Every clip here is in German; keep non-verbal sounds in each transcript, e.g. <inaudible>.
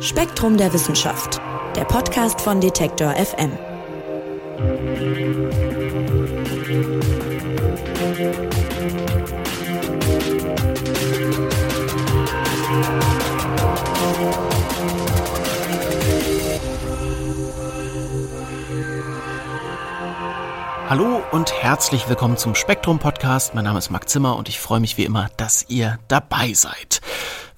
Spektrum der Wissenschaft, der Podcast von Detektor FM. Hallo und herzlich willkommen zum Spektrum Podcast. Mein Name ist Marc Zimmer und ich freue mich wie immer, dass ihr dabei seid.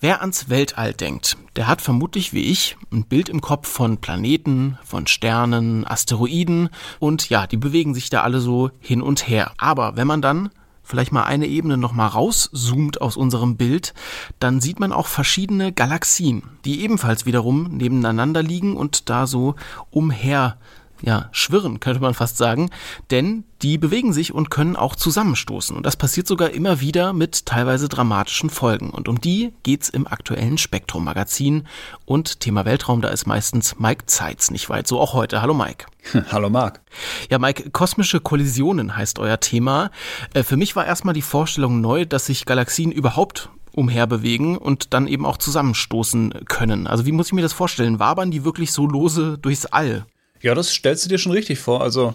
Wer ans Weltall denkt, der hat vermutlich wie ich ein Bild im Kopf von Planeten, von Sternen, Asteroiden und ja, die bewegen sich da alle so hin und her. Aber wenn man dann vielleicht mal eine Ebene noch mal rauszoomt aus unserem Bild, dann sieht man auch verschiedene Galaxien, die ebenfalls wiederum nebeneinander liegen und da so umher ja, schwirren, könnte man fast sagen, denn die bewegen sich und können auch zusammenstoßen. Und das passiert sogar immer wieder mit teilweise dramatischen Folgen. Und um die geht's im aktuellen Spektrum-Magazin. Und Thema Weltraum, da ist meistens Mike Zeitz nicht weit. So auch heute. Hallo Mike. <laughs> Hallo Marc. Ja, Mike, kosmische Kollisionen heißt euer Thema. Äh, für mich war erstmal die Vorstellung neu, dass sich Galaxien überhaupt umherbewegen und dann eben auch zusammenstoßen können. Also wie muss ich mir das vorstellen? Wabern die wirklich so lose durchs All? Ja, das stellst du dir schon richtig vor. Also,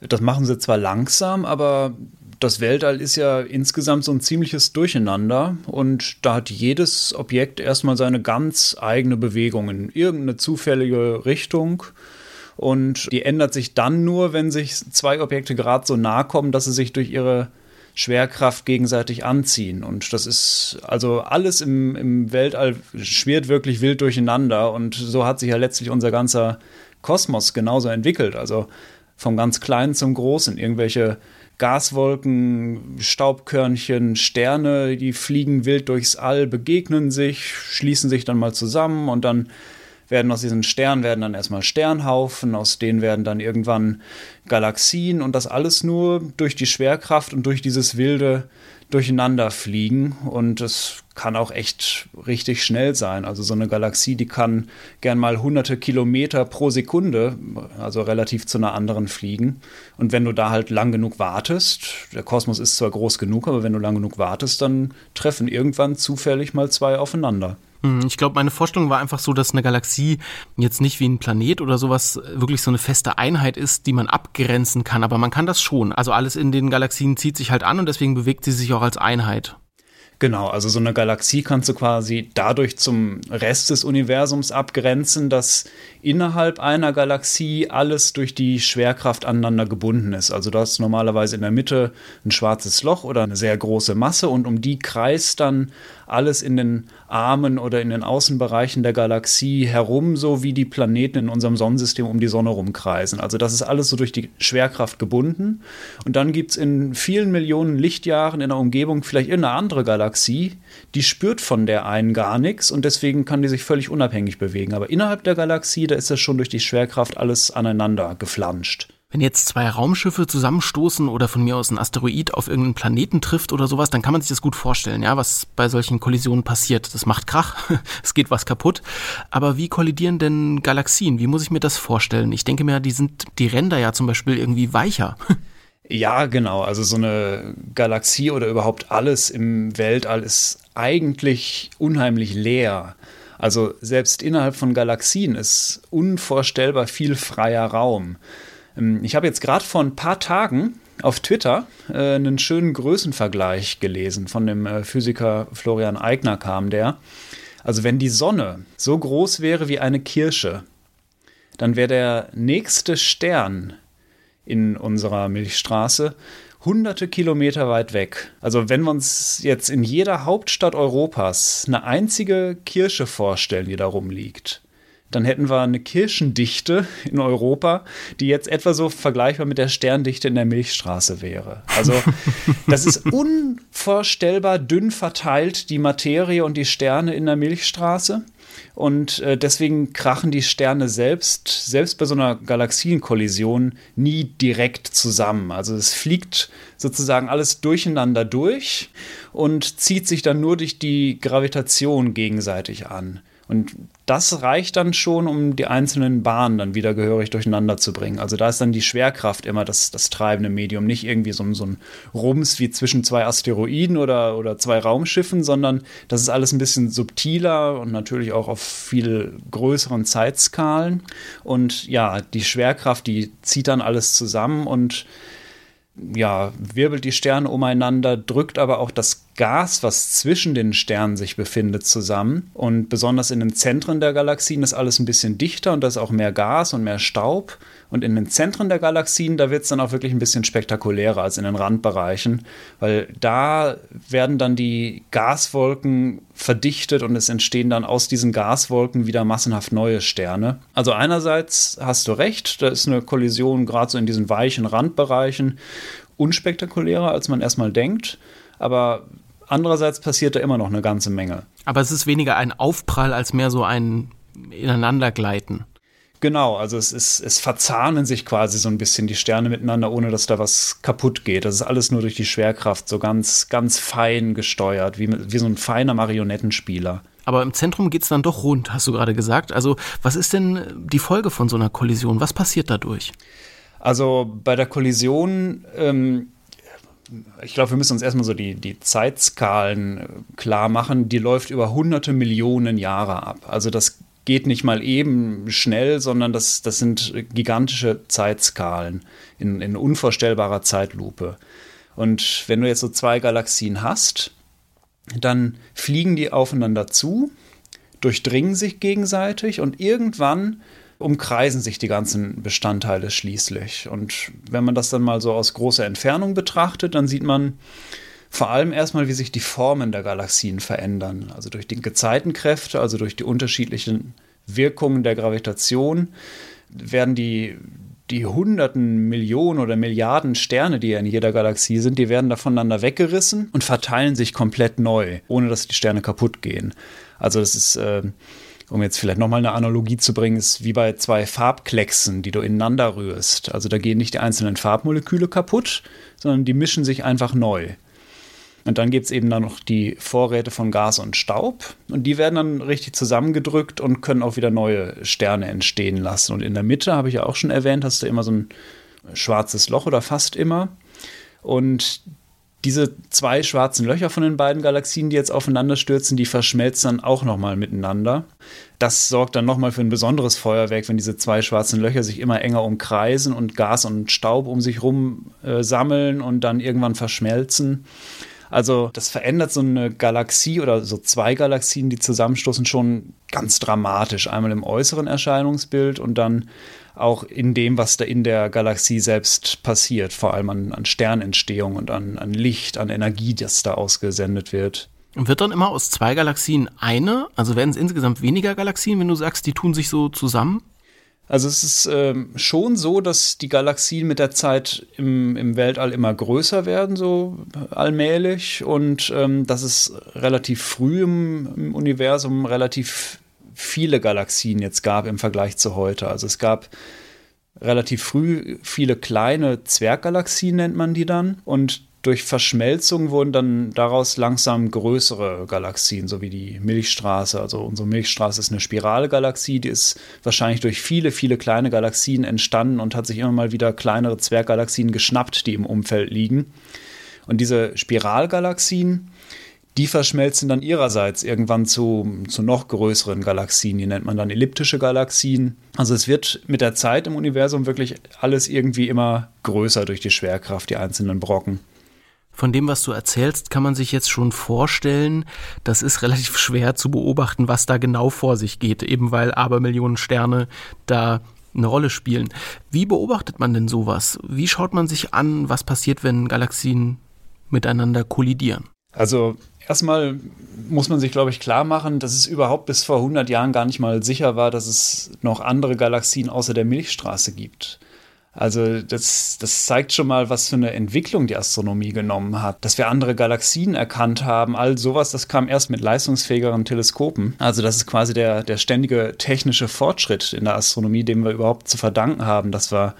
das machen sie zwar langsam, aber das Weltall ist ja insgesamt so ein ziemliches Durcheinander und da hat jedes Objekt erstmal seine ganz eigene Bewegung in irgendeine zufällige Richtung. Und die ändert sich dann nur, wenn sich zwei Objekte gerade so nahe kommen, dass sie sich durch ihre Schwerkraft gegenseitig anziehen. Und das ist also alles im, im Weltall schwirrt wirklich wild durcheinander. Und so hat sich ja letztlich unser ganzer Kosmos genauso entwickelt. Also vom ganz Kleinen zum Großen. Irgendwelche Gaswolken, Staubkörnchen, Sterne, die fliegen wild durchs All, begegnen sich, schließen sich dann mal zusammen und dann werden aus diesen Sternen werden dann erstmal Sternhaufen, aus denen werden dann irgendwann Galaxien und das alles nur durch die Schwerkraft und durch dieses wilde durcheinander fliegen und es kann auch echt richtig schnell sein. Also so eine Galaxie, die kann gern mal hunderte Kilometer pro Sekunde, also relativ zu einer anderen fliegen. Und wenn du da halt lang genug wartest, der Kosmos ist zwar groß genug, aber wenn du lang genug wartest, dann treffen irgendwann zufällig mal zwei aufeinander. Hm, ich glaube, meine Vorstellung war einfach so, dass eine Galaxie jetzt nicht wie ein Planet oder sowas wirklich so eine feste Einheit ist, die man abgrenzen kann. Aber man kann das schon. Also alles in den Galaxien zieht sich halt an und deswegen bewegt sie sich auch als Einheit. Genau, also so eine Galaxie kannst du quasi dadurch zum Rest des Universums abgrenzen, dass innerhalb einer Galaxie alles durch die Schwerkraft aneinander gebunden ist. Also du hast normalerweise in der Mitte ein schwarzes Loch oder eine sehr große Masse und um die kreist dann alles in den Armen oder in den Außenbereichen der Galaxie herum, so wie die Planeten in unserem Sonnensystem um die Sonne rumkreisen. Also das ist alles so durch die Schwerkraft gebunden. Und dann gibt es in vielen Millionen Lichtjahren in der Umgebung vielleicht irgendeine andere Galaxie, die spürt von der einen gar nichts und deswegen kann die sich völlig unabhängig bewegen. Aber innerhalb der Galaxie, da ist das schon durch die Schwerkraft alles aneinander geflanscht. Wenn jetzt zwei Raumschiffe zusammenstoßen oder von mir aus ein Asteroid auf irgendeinen Planeten trifft oder sowas, dann kann man sich das gut vorstellen, ja, was bei solchen Kollisionen passiert. Das macht Krach, <laughs> es geht was kaputt. Aber wie kollidieren denn Galaxien? Wie muss ich mir das vorstellen? Ich denke mir, die sind die Ränder ja zum Beispiel irgendwie weicher. <laughs> Ja, genau. Also so eine Galaxie oder überhaupt alles im Weltall ist eigentlich unheimlich leer. Also selbst innerhalb von Galaxien ist unvorstellbar viel freier Raum. Ähm, ich habe jetzt gerade vor ein paar Tagen auf Twitter äh, einen schönen Größenvergleich gelesen von dem äh, Physiker Florian Eigner kam der. Also wenn die Sonne so groß wäre wie eine Kirsche, dann wäre der nächste Stern in unserer Milchstraße hunderte Kilometer weit weg. Also wenn wir uns jetzt in jeder Hauptstadt Europas eine einzige Kirsche vorstellen, die da rumliegt, dann hätten wir eine Kirchendichte in Europa, die jetzt etwa so vergleichbar mit der Sterndichte in der Milchstraße wäre. Also <laughs> das ist unvorstellbar dünn verteilt, die Materie und die Sterne in der Milchstraße. Und äh, deswegen krachen die Sterne selbst, selbst bei so einer Galaxienkollision, nie direkt zusammen. Also es fliegt sozusagen alles durcheinander durch und zieht sich dann nur durch die Gravitation gegenseitig an. Und das reicht dann schon, um die einzelnen Bahnen dann wieder gehörig durcheinander zu bringen. Also da ist dann die Schwerkraft immer das, das treibende Medium, nicht irgendwie so, so ein Rums wie zwischen zwei Asteroiden oder, oder zwei Raumschiffen, sondern das ist alles ein bisschen subtiler und natürlich auch auf viel größeren Zeitskalen. Und ja, die Schwerkraft, die zieht dann alles zusammen und ja, wirbelt die Sterne umeinander, drückt aber auch das Gas, was zwischen den Sternen sich befindet, zusammen. Und besonders in den Zentren der Galaxien ist alles ein bisschen dichter und da ist auch mehr Gas und mehr Staub. Und in den Zentren der Galaxien, da wird es dann auch wirklich ein bisschen spektakulärer als in den Randbereichen, weil da werden dann die Gaswolken verdichtet und es entstehen dann aus diesen Gaswolken wieder massenhaft neue Sterne. Also einerseits hast du recht, da ist eine Kollision gerade so in diesen weichen Randbereichen unspektakulärer, als man erstmal denkt, aber andererseits passiert da immer noch eine ganze Menge. Aber es ist weniger ein Aufprall als mehr so ein Ineinandergleiten. Genau, also es, ist, es verzahnen sich quasi so ein bisschen die Sterne miteinander, ohne dass da was kaputt geht. Das ist alles nur durch die Schwerkraft so ganz, ganz fein gesteuert, wie, wie so ein feiner Marionettenspieler. Aber im Zentrum geht es dann doch rund, hast du gerade gesagt. Also was ist denn die Folge von so einer Kollision? Was passiert dadurch? Also bei der Kollision ähm, ich glaube, wir müssen uns erstmal so die, die Zeitskalen klar machen. Die läuft über hunderte Millionen Jahre ab. Also das geht nicht mal eben schnell, sondern das, das sind gigantische Zeitskalen in, in unvorstellbarer Zeitlupe. Und wenn du jetzt so zwei Galaxien hast, dann fliegen die aufeinander zu, durchdringen sich gegenseitig und irgendwann umkreisen sich die ganzen Bestandteile schließlich. Und wenn man das dann mal so aus großer Entfernung betrachtet, dann sieht man, vor allem erstmal, wie sich die Formen der Galaxien verändern. Also durch die Gezeitenkräfte, also durch die unterschiedlichen Wirkungen der Gravitation, werden die, die hunderten Millionen oder Milliarden Sterne, die ja in jeder Galaxie sind, die werden da voneinander weggerissen und verteilen sich komplett neu, ohne dass die Sterne kaputt gehen. Also das ist, äh, um jetzt vielleicht nochmal eine Analogie zu bringen, ist wie bei zwei Farbklecksen, die du ineinander rührst. Also da gehen nicht die einzelnen Farbmoleküle kaputt, sondern die mischen sich einfach neu. Und dann gibt es eben dann noch die Vorräte von Gas und Staub. Und die werden dann richtig zusammengedrückt und können auch wieder neue Sterne entstehen lassen. Und in der Mitte, habe ich ja auch schon erwähnt, hast du immer so ein schwarzes Loch oder fast immer. Und diese zwei schwarzen Löcher von den beiden Galaxien, die jetzt aufeinander stürzen, die verschmelzen dann auch nochmal miteinander. Das sorgt dann nochmal für ein besonderes Feuerwerk, wenn diese zwei schwarzen Löcher sich immer enger umkreisen und Gas und Staub um sich rum äh, sammeln und dann irgendwann verschmelzen. Also das verändert so eine Galaxie oder so zwei Galaxien, die zusammenstoßen, schon ganz dramatisch. Einmal im äußeren Erscheinungsbild und dann auch in dem, was da in der Galaxie selbst passiert, vor allem an, an Sternentstehung und an, an Licht, an Energie, das da ausgesendet wird. Und wird dann immer aus zwei Galaxien eine? Also werden es insgesamt weniger Galaxien, wenn du sagst, die tun sich so zusammen? Also es ist ähm, schon so, dass die Galaxien mit der Zeit im, im Weltall immer größer werden, so allmählich, und ähm, dass es relativ früh im, im, Universum relativ viele Galaxien jetzt gab im Vergleich zu heute. Also es gab relativ früh viele kleine Zwerggalaxien, nennt man die dann, und durch Verschmelzung wurden dann daraus langsam größere Galaxien, so wie die Milchstraße. Also unsere Milchstraße ist eine Spiralgalaxie, die ist wahrscheinlich durch viele, viele kleine Galaxien entstanden und hat sich immer mal wieder kleinere Zwerggalaxien geschnappt, die im Umfeld liegen. Und diese Spiralgalaxien, die verschmelzen dann ihrerseits irgendwann zu, zu noch größeren Galaxien. Die nennt man dann elliptische Galaxien. Also es wird mit der Zeit im Universum wirklich alles irgendwie immer größer durch die Schwerkraft, die einzelnen Brocken. Von dem, was du erzählst, kann man sich jetzt schon vorstellen, das ist relativ schwer zu beobachten, was da genau vor sich geht, eben weil Abermillionen Sterne da eine Rolle spielen. Wie beobachtet man denn sowas? Wie schaut man sich an, was passiert, wenn Galaxien miteinander kollidieren? Also erstmal muss man sich, glaube ich, klar machen, dass es überhaupt bis vor 100 Jahren gar nicht mal sicher war, dass es noch andere Galaxien außer der Milchstraße gibt. Also das, das zeigt schon mal, was für eine Entwicklung die Astronomie genommen hat. Dass wir andere Galaxien erkannt haben, all sowas, das kam erst mit leistungsfähigeren Teleskopen. Also das ist quasi der, der ständige technische Fortschritt in der Astronomie, dem wir überhaupt zu verdanken haben, dass wir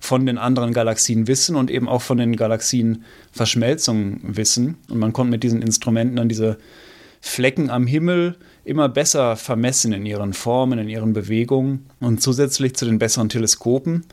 von den anderen Galaxien wissen und eben auch von den Galaxien Verschmelzungen wissen. Und man konnte mit diesen Instrumenten dann diese Flecken am Himmel immer besser vermessen in ihren Formen, in ihren Bewegungen. Und zusätzlich zu den besseren Teleskopen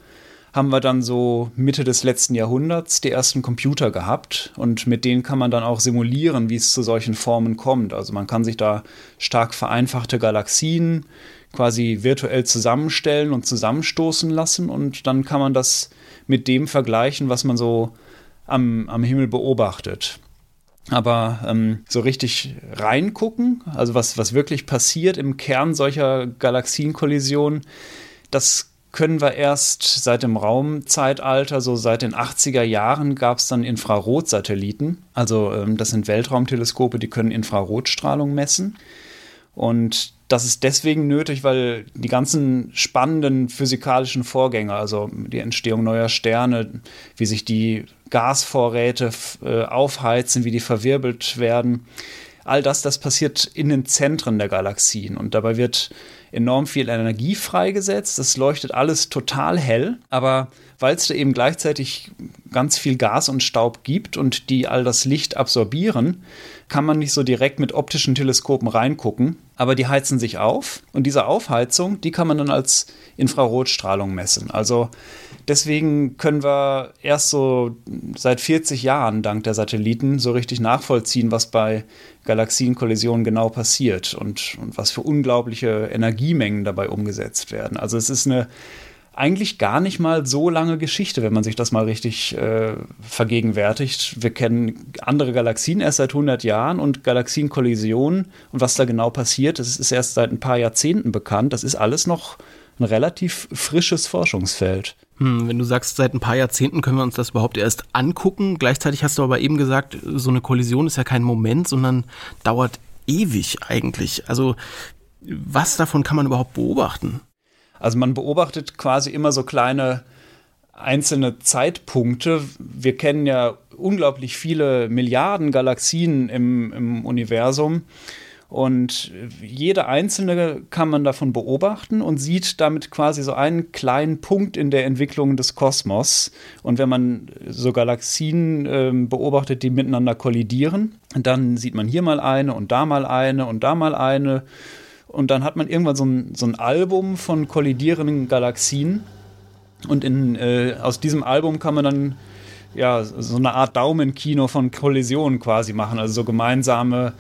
haben wir dann so Mitte des letzten Jahrhunderts die ersten Computer gehabt und mit denen kann man dann auch simulieren, wie es zu solchen Formen kommt. Also man kann sich da stark vereinfachte Galaxien quasi virtuell zusammenstellen und zusammenstoßen lassen und dann kann man das mit dem vergleichen, was man so am, am Himmel beobachtet. Aber ähm, so richtig reingucken, also was, was wirklich passiert im Kern solcher Galaxienkollisionen, das können wir erst seit dem Raumzeitalter, so seit den 80er Jahren gab es dann Infrarotsatelliten. Also ähm, das sind Weltraumteleskope, die können Infrarotstrahlung messen. Und das ist deswegen nötig, weil die ganzen spannenden physikalischen Vorgänge, also die Entstehung neuer Sterne, wie sich die Gasvorräte äh, aufheizen, wie die verwirbelt werden, all das, das passiert in den Zentren der Galaxien. Und dabei wird enorm viel Energie freigesetzt. Das leuchtet alles total hell, aber weil es da eben gleichzeitig ganz viel Gas und Staub gibt und die all das Licht absorbieren, kann man nicht so direkt mit optischen Teleskopen reingucken, aber die heizen sich auf und diese Aufheizung, die kann man dann als Infrarotstrahlung messen. Also deswegen können wir erst so seit 40 Jahren dank der Satelliten so richtig nachvollziehen, was bei Galaxienkollisionen genau passiert und, und was für unglaubliche Energiemengen dabei umgesetzt werden. Also es ist eine eigentlich gar nicht mal so lange Geschichte, wenn man sich das mal richtig äh, vergegenwärtigt. Wir kennen andere Galaxien erst seit 100 Jahren und Galaxienkollisionen und was da genau passiert, das ist erst seit ein paar Jahrzehnten bekannt. Das ist alles noch ein relativ frisches Forschungsfeld. Hm, wenn du sagst, seit ein paar Jahrzehnten können wir uns das überhaupt erst angucken. Gleichzeitig hast du aber eben gesagt, so eine Kollision ist ja kein Moment, sondern dauert ewig eigentlich. Also was davon kann man überhaupt beobachten? Also man beobachtet quasi immer so kleine einzelne Zeitpunkte. Wir kennen ja unglaublich viele Milliarden Galaxien im, im Universum. Und jede einzelne kann man davon beobachten und sieht damit quasi so einen kleinen Punkt in der Entwicklung des Kosmos. Und wenn man so Galaxien äh, beobachtet, die miteinander kollidieren, dann sieht man hier mal eine und da mal eine und da mal eine. Und dann hat man irgendwann so ein, so ein Album von kollidierenden Galaxien. Und in, äh, aus diesem Album kann man dann ja so eine Art Daumenkino von Kollisionen quasi machen. Also so gemeinsame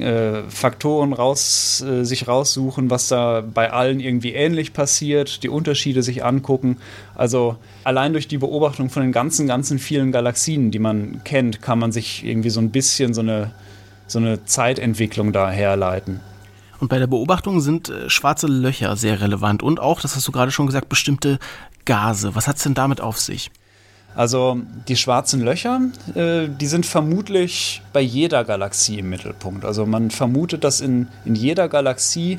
äh, Faktoren raus, äh, sich raussuchen, was da bei allen irgendwie ähnlich passiert, die Unterschiede sich angucken. Also allein durch die Beobachtung von den ganzen, ganzen vielen Galaxien, die man kennt, kann man sich irgendwie so ein bisschen so eine, so eine Zeitentwicklung da herleiten. Und bei der Beobachtung sind äh, schwarze Löcher sehr relevant und auch, das hast du gerade schon gesagt, bestimmte Gase. Was hat es denn damit auf sich? Also die schwarzen Löcher, äh, die sind vermutlich bei jeder Galaxie im Mittelpunkt. Also man vermutet, dass in, in jeder Galaxie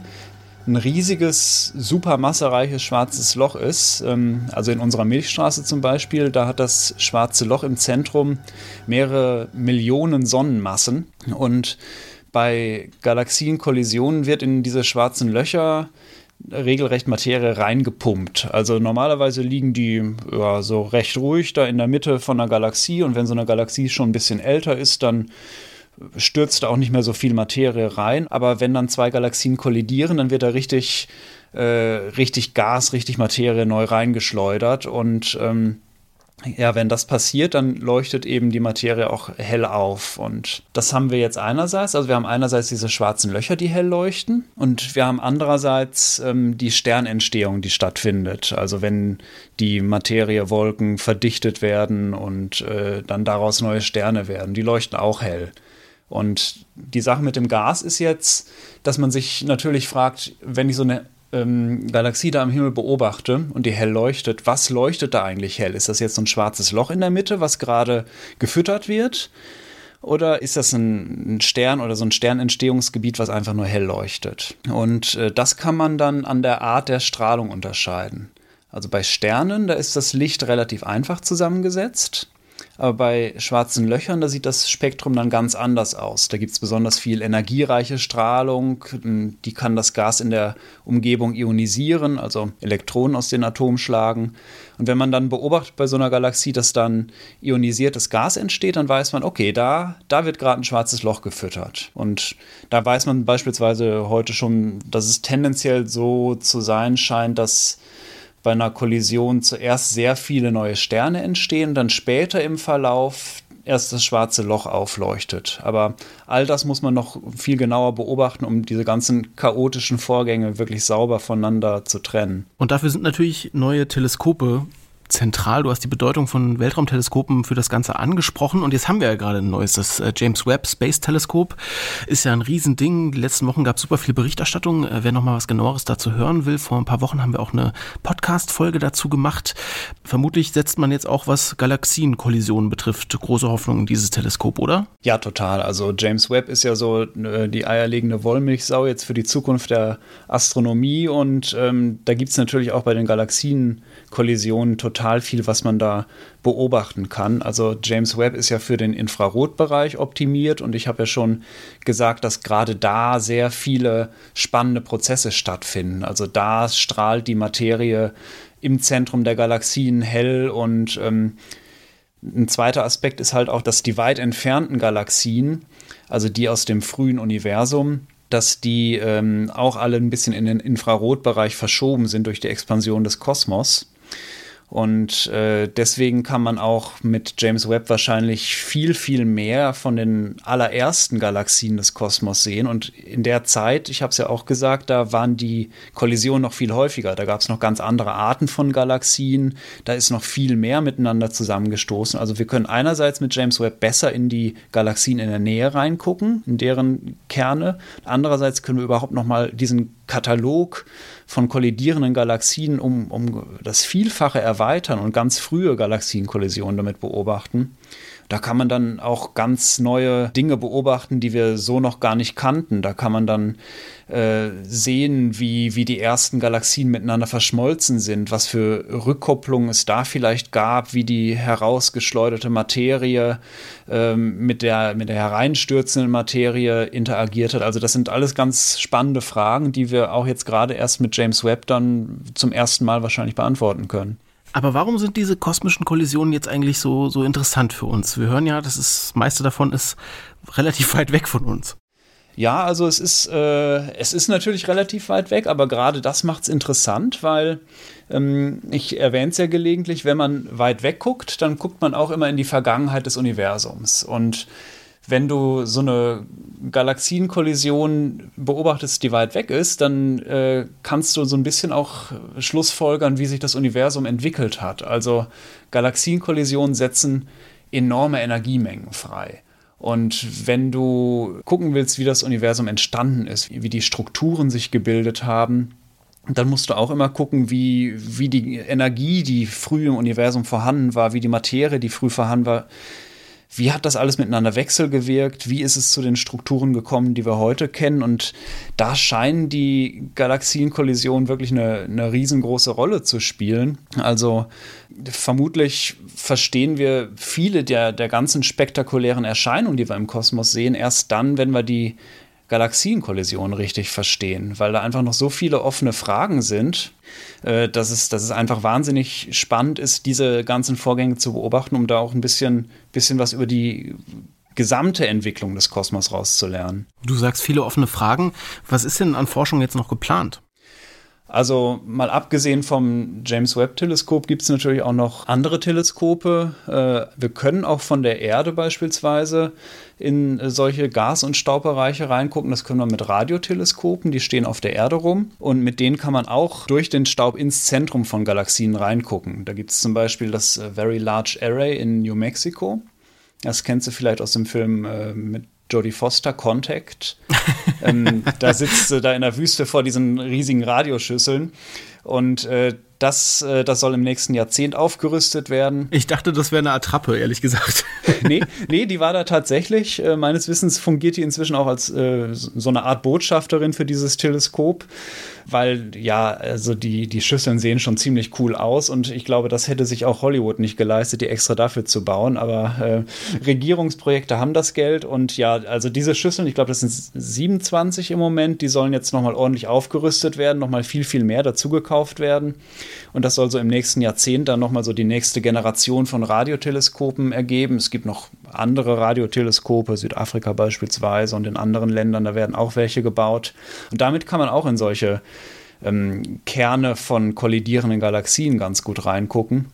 ein riesiges, supermassereiches schwarzes Loch ist. Ähm, also in unserer Milchstraße zum Beispiel, da hat das schwarze Loch im Zentrum mehrere Millionen Sonnenmassen und bei Galaxienkollisionen wird in diese schwarzen Löcher regelrecht Materie reingepumpt. Also normalerweise liegen die ja, so recht ruhig da in der Mitte von einer Galaxie und wenn so eine Galaxie schon ein bisschen älter ist, dann stürzt auch nicht mehr so viel Materie rein. Aber wenn dann zwei Galaxien kollidieren, dann wird da richtig, äh, richtig Gas, richtig Materie neu reingeschleudert und ähm, ja, wenn das passiert, dann leuchtet eben die Materie auch hell auf. Und das haben wir jetzt einerseits. Also wir haben einerseits diese schwarzen Löcher, die hell leuchten. Und wir haben andererseits ähm, die Sternentstehung, die stattfindet. Also wenn die Materiewolken verdichtet werden und äh, dann daraus neue Sterne werden. Die leuchten auch hell. Und die Sache mit dem Gas ist jetzt, dass man sich natürlich fragt, wenn ich so eine ähm, Galaxie da am Himmel beobachte und die hell leuchtet, was leuchtet da eigentlich hell? Ist das jetzt so ein schwarzes Loch in der Mitte, was gerade gefüttert wird? Oder ist das ein, Stern oder so ein Sternentstehungsgebiet, was einfach nur hell leuchtet? Und äh, das kann man dann an der Art der Strahlung unterscheiden. Also bei Sternen, da ist das Licht relativ einfach zusammengesetzt. Aber bei schwarzen Löchern, da sieht das Spektrum dann ganz anders aus. Da gibt es besonders viel energiereiche Strahlung, die kann das Gas in der Umgebung ionisieren, also Elektronen aus den Atomen schlagen. Und wenn man dann beobachtet bei so einer Galaxie, dass dann ionisiertes Gas entsteht, dann weiß man, okay, da, da wird gerade ein schwarzes Loch gefüttert. Und da weiß man beispielsweise heute schon, dass es tendenziell so zu sein scheint, dass bei einer Kollision zuerst sehr viele neue Sterne entstehen, dann später im Verlauf erst das schwarze Loch aufleuchtet. Aber all das muss man noch viel genauer beobachten, um diese ganzen chaotischen Vorgänge wirklich sauber voneinander zu trennen. Und dafür sind natürlich neue Teleskope zentral. Du hast die Bedeutung von Weltraumteleskopen für das Ganze angesprochen und jetzt haben wir ja gerade ein neues, das äh, James Webb Space Teleskop ist ja ein Riesending. Die letzten Wochen gab es super viel Berichterstattung. Äh, wer noch mal was genaueres dazu hören will, vor ein paar Wochen haben wir auch eine Podcast-Folge dazu gemacht. Vermutlich setzt man jetzt auch, was Galaxienkollisionen betrifft, große Hoffnung in dieses Teleskop, oder? Ja, total. Also James Webb ist ja so äh, die eierlegende Wollmilchsau jetzt für die Zukunft der Astronomie und ähm, da gibt es natürlich auch bei den Galaxienkollisionen total total viel, was man da beobachten kann. Also James Webb ist ja für den Infrarotbereich optimiert und ich habe ja schon gesagt, dass gerade da sehr viele spannende Prozesse stattfinden. Also da strahlt die Materie im Zentrum der Galaxien hell und ähm, ein zweiter Aspekt ist halt auch, dass die weit entfernten Galaxien, also die aus dem frühen Universum, dass die ähm, auch alle ein bisschen in den Infrarotbereich verschoben sind durch die Expansion des Kosmos. Und äh, deswegen kann man auch mit James Webb wahrscheinlich viel, viel mehr von den allerersten Galaxien des Kosmos sehen. Und in der Zeit, ich habe es ja auch gesagt, da waren die Kollisionen noch viel häufiger. Da gab es noch ganz andere Arten von Galaxien. Da ist noch viel mehr miteinander zusammengestoßen. Also wir können einerseits mit James Webb besser in die Galaxien in der Nähe reingucken, in deren Kerne. Andererseits können wir überhaupt noch mal diesen Katalog von kollidierenden Galaxien um, um das Vielfache erweitern und ganz frühe Galaxienkollisionen damit beobachten. Da kann man dann auch ganz neue Dinge beobachten, die wir so noch gar nicht kannten. Da kann man dann äh, sehen, wie, wie die ersten Galaxien miteinander verschmolzen sind, was für Rückkopplungen es da vielleicht gab, wie die herausgeschleuderte Materie äh, mit, der, mit der hereinstürzenden Materie interagiert hat. Also das sind alles ganz spannende Fragen, die wir auch jetzt gerade erst mit James Webb dann zum ersten Mal wahrscheinlich beantworten können. Aber warum sind diese kosmischen Kollisionen jetzt eigentlich so, so interessant für uns? Wir hören ja, dass das meiste davon ist relativ <laughs> weit weg von uns. Ja, also es ist, äh, es ist natürlich relativ weit weg, aber gerade das macht es interessant, weil ähm, ich erwähne es ja gelegentlich, wenn man weit weg guckt, dann guckt man auch immer in die Vergangenheit des Universums. Und wenn du so eine Galaxienkollision beobachtest, die weit weg ist, dann äh, kannst du so ein bisschen auch schlussfolgern, wie sich das Universum entwickelt hat. Also Galaxienkollisionen setzen enorme Energiemengen frei. Und wenn du gucken willst, wie das Universum entstanden ist, wie die Strukturen sich gebildet haben, dann musst du auch immer gucken, wie, wie die Energie, die früh im Universum vorhanden war, wie die Materie, die früh vorhanden war, wie hat das alles miteinander wechselgewirkt? Wie ist es zu den Strukturen gekommen, die wir heute kennen? Und da scheinen die Galaxienkollisionen wirklich eine, eine riesengroße Rolle zu spielen. Also vermutlich verstehen wir viele der, der ganzen spektakulären Erscheinungen, die wir im Kosmos sehen, erst dann, wenn wir die Galaxienkollision richtig verstehen, weil da einfach noch so viele offene Fragen sind, äh, dass, es, dass es einfach wahnsinnig spannend ist, diese ganzen Vorgänge zu beobachten, um da auch ein bisschen, bisschen was über die gesamte Entwicklung des Kosmos rauszulernen. Du sagst viele offene Fragen. Was ist denn an Forschung jetzt noch geplant? Also mal abgesehen vom James Webb Teleskop gibt es natürlich auch noch andere Teleskope. Äh, wir können auch von der Erde beispielsweise in solche Gas- und Staubbereiche reingucken. Das können wir mit Radioteleskopen, die stehen auf der Erde rum. Und mit denen kann man auch durch den Staub ins Zentrum von Galaxien reingucken. Da gibt es zum Beispiel das äh, Very Large Array in New Mexico. Das kennst du vielleicht aus dem Film äh, mit Jodie Foster, Contact. ähm, da sitzt sie da in der Wüste vor diesen riesigen Radioschüsseln. Und äh, Das, äh, das soll im nächsten Jahrzehnt aufgerüstet werden. Ich dachte, das wäre eine Attrappe, ehrlich gesagt. <laughs> nee, nee, die war da tatsächlich. Äh, meines Wissens fungiert die inzwischen auch als äh, so eine Art Botschafterin für dieses Teleskop weil ja, also die, die Schüsseln sehen schon ziemlich cool aus und ich glaube, das hätte sich auch Hollywood nicht geleistet, die extra dafür zu bauen. Aber äh, Regierungsprojekte haben das Geld und ja, also diese Schüsseln, ich glaube, das sind 27 im Moment, die sollen jetzt nochmal ordentlich aufgerüstet werden, nochmal viel, viel mehr dazugekauft werden. Und das soll so im nächsten Jahrzehnt dann nochmal so die nächste Generation von Radioteleskopen ergeben. Es gibt noch andere Radioteleskope, Südafrika beispielsweise und in anderen Ländern, da werden auch welche gebaut. Und damit kann man auch in solche ähm, Kerne von kollidierenden Galaxien ganz gut reingucken.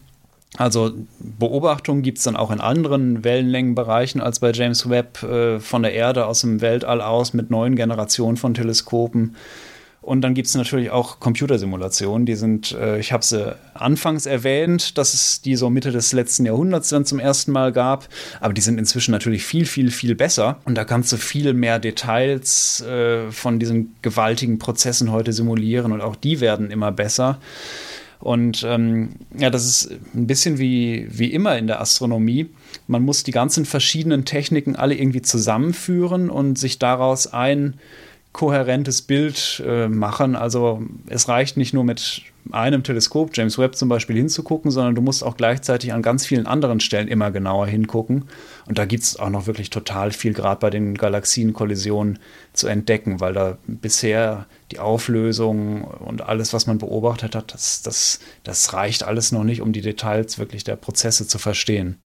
Also Beobachtungen gibt es dann auch in anderen Wellenlängenbereichen als bei James Webb äh, von der Erde aus dem Weltall aus mit neuen Generationen von Teleskopen. Und dann gibt es natürlich auch Computersimulationen, die sind, äh, ich habe sie anfangs erwähnt, dass es die so Mitte des letzten Jahrhunderts dann zum ersten Mal gab, aber die sind inzwischen natürlich viel, viel, viel besser. Und da kannst du viel mehr Details äh, von diesen gewaltigen Prozessen heute simulieren und auch die werden immer besser. Und ähm, ja, das ist ein bisschen wie, wie immer in der Astronomie. Man muss die ganzen verschiedenen Techniken alle irgendwie zusammenführen und sich daraus ein kohärentes Bild äh, machen. Also es reicht nicht nur mit einem Teleskop, James Webb zum Beispiel, hinzugucken, sondern du musst auch gleichzeitig an ganz vielen anderen Stellen immer genauer hingucken. Und da gibt es auch noch wirklich total viel, gerade bei den Galaxienkollisionen zu entdecken, weil da bisher die Auflösung und alles, was man beobachtet hat, das, das, das reicht alles noch nicht, um die Details wirklich der Prozesse zu verstehen.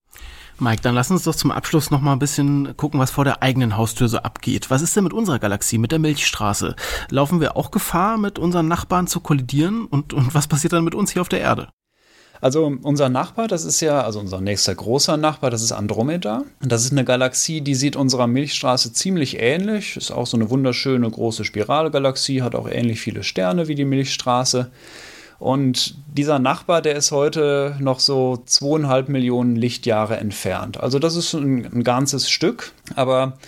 Mike, dann lass uns doch zum Abschluss noch mal ein bisschen gucken, was vor der eigenen Haustür so abgeht. Was ist denn mit unserer Galaxie, mit der Milchstraße? Laufen wir auch Gefahr, mit unseren Nachbarn zu kollidieren? Und, und was passiert dann mit uns hier auf der Erde? Also unser Nachbar, das ist ja, also unser nächster großer Nachbar, das ist Andromeda. Das ist eine Galaxie, die sieht unserer Milchstraße ziemlich ähnlich. Ist auch so eine wunderschöne große Spiralgalaxie, hat auch ähnlich viele Sterne wie die Milchstraße. Und dieser Nachbar, der ist heute noch so zweieinhalb Millionen Lichtjahre entfernt. Also das ist ein, ein ganzes Stück, aber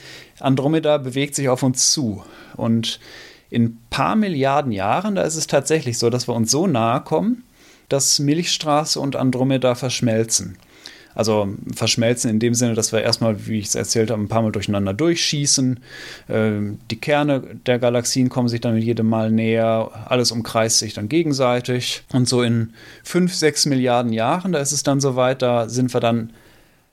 Andromeda bewegt sich auf uns zu. Und in ein paar Milliarden Jahren, da ist es tatsächlich so, dass wir uns so nahe kommen, dass Milchstraße und Andromeda verschmelzen. Also verschmelzen in dem Sinne, dass wir erstmal, wie ich es erzählt habe, ein paar Mal durcheinander durchschießen. Ähm, die Kerne der Galaxien kommen sich dann jedem Mal näher. Alles umkreist sich dann gegenseitig. Und so in fünf, sechs Milliarden Jahren, da ist es dann soweit, da sind wir dann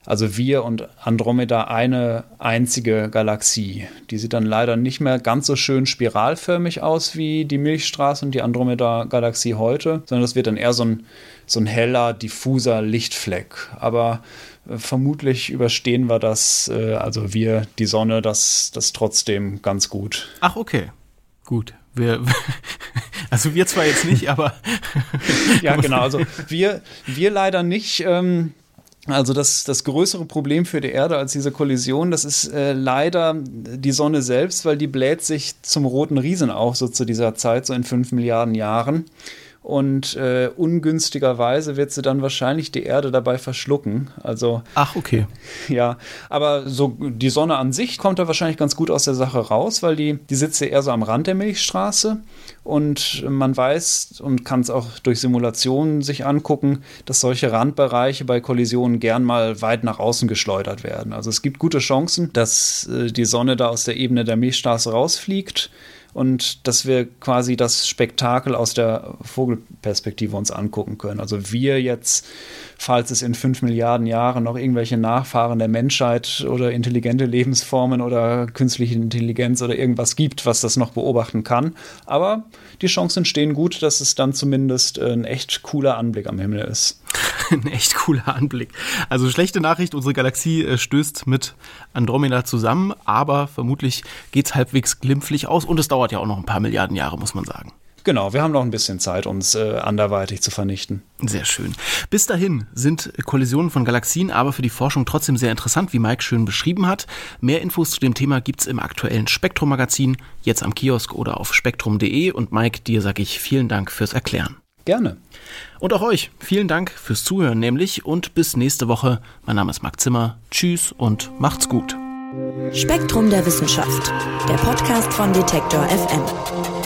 also wir und Andromeda eine einzige Galaxie. Die sieht dann leider nicht mehr ganz so schön spiralförmig aus wie die Milchstraße und die Andromeda-Galaxie heute, sondern das wird dann eher so ein, so ein heller, diffuser Lichtfleck. Aber äh, vermutlich überstehen wir das, äh, also wir, die Sonne, das, das trotzdem ganz gut. Ach, okay. Gut. Wir, <laughs> also wir zwar jetzt nicht, aber. <laughs> ja, <laughs> genau. Also wir, wir leider nicht. Ähm, also das, das größere Problem für die Erde als diese Kollision, das ist äh, leider die Sonne selbst, weil die bläht sich zum roten Riesen auf, so zu dieser Zeit, so in fünf Milliarden Jahren und äh, ungünstigerweise wird sie dann wahrscheinlich die Erde dabei verschlucken. Also ach okay, ja, aber so die Sonne an sich kommt da wahrscheinlich ganz gut aus der Sache raus, weil die die sitzt ja eher so am Rand der Milchstraße und man weiß und kann es auch durch Simulationen sich angucken, dass solche Randbereiche bei Kollisionen gern mal weit nach außen geschleudert werden. Also es gibt gute Chancen, dass äh, die Sonne da aus der Ebene der Milchstraße rausfliegt und dass wir quasi das Spektakel aus der Vogelperspektive uns angucken können. Also wir jetzt, falls es in fünf Milliarden Jahren noch irgendwelche Nachfahren der Menschheit oder intelligente Lebensformen oder künstliche Intelligenz oder irgendwas gibt, was das noch beobachten kann. Aber die Chancen stehen gut, dass es dann zumindest ein echt cooler Anblick am Himmel ist. <laughs> ein echt cooler Anblick. Also schlechte Nachricht, unsere Galaxie äh, stößt mit Andromeda zusammen, aber vermutlich geht es halbwegs glimpflich aus und es dauert ja auch noch ein paar Milliarden Jahre, muss man sagen. Genau, wir haben noch ein bisschen Zeit, uns äh, anderweitig zu vernichten. Sehr schön. Bis dahin sind Kollisionen von Galaxien aber für die Forschung trotzdem sehr interessant, wie Mike schön beschrieben hat. Mehr Infos zu dem Thema gibt es im aktuellen Spektrum-Magazin, jetzt am Kiosk oder auf spektrum.de. Und Mike, dir sage ich vielen Dank fürs Erklären. Gerne. Und auch euch vielen Dank fürs Zuhören nämlich und bis nächste Woche. Mein Name ist Marc Zimmer. Tschüss und macht's gut. Spektrum der Wissenschaft, der Podcast von Detektor FM.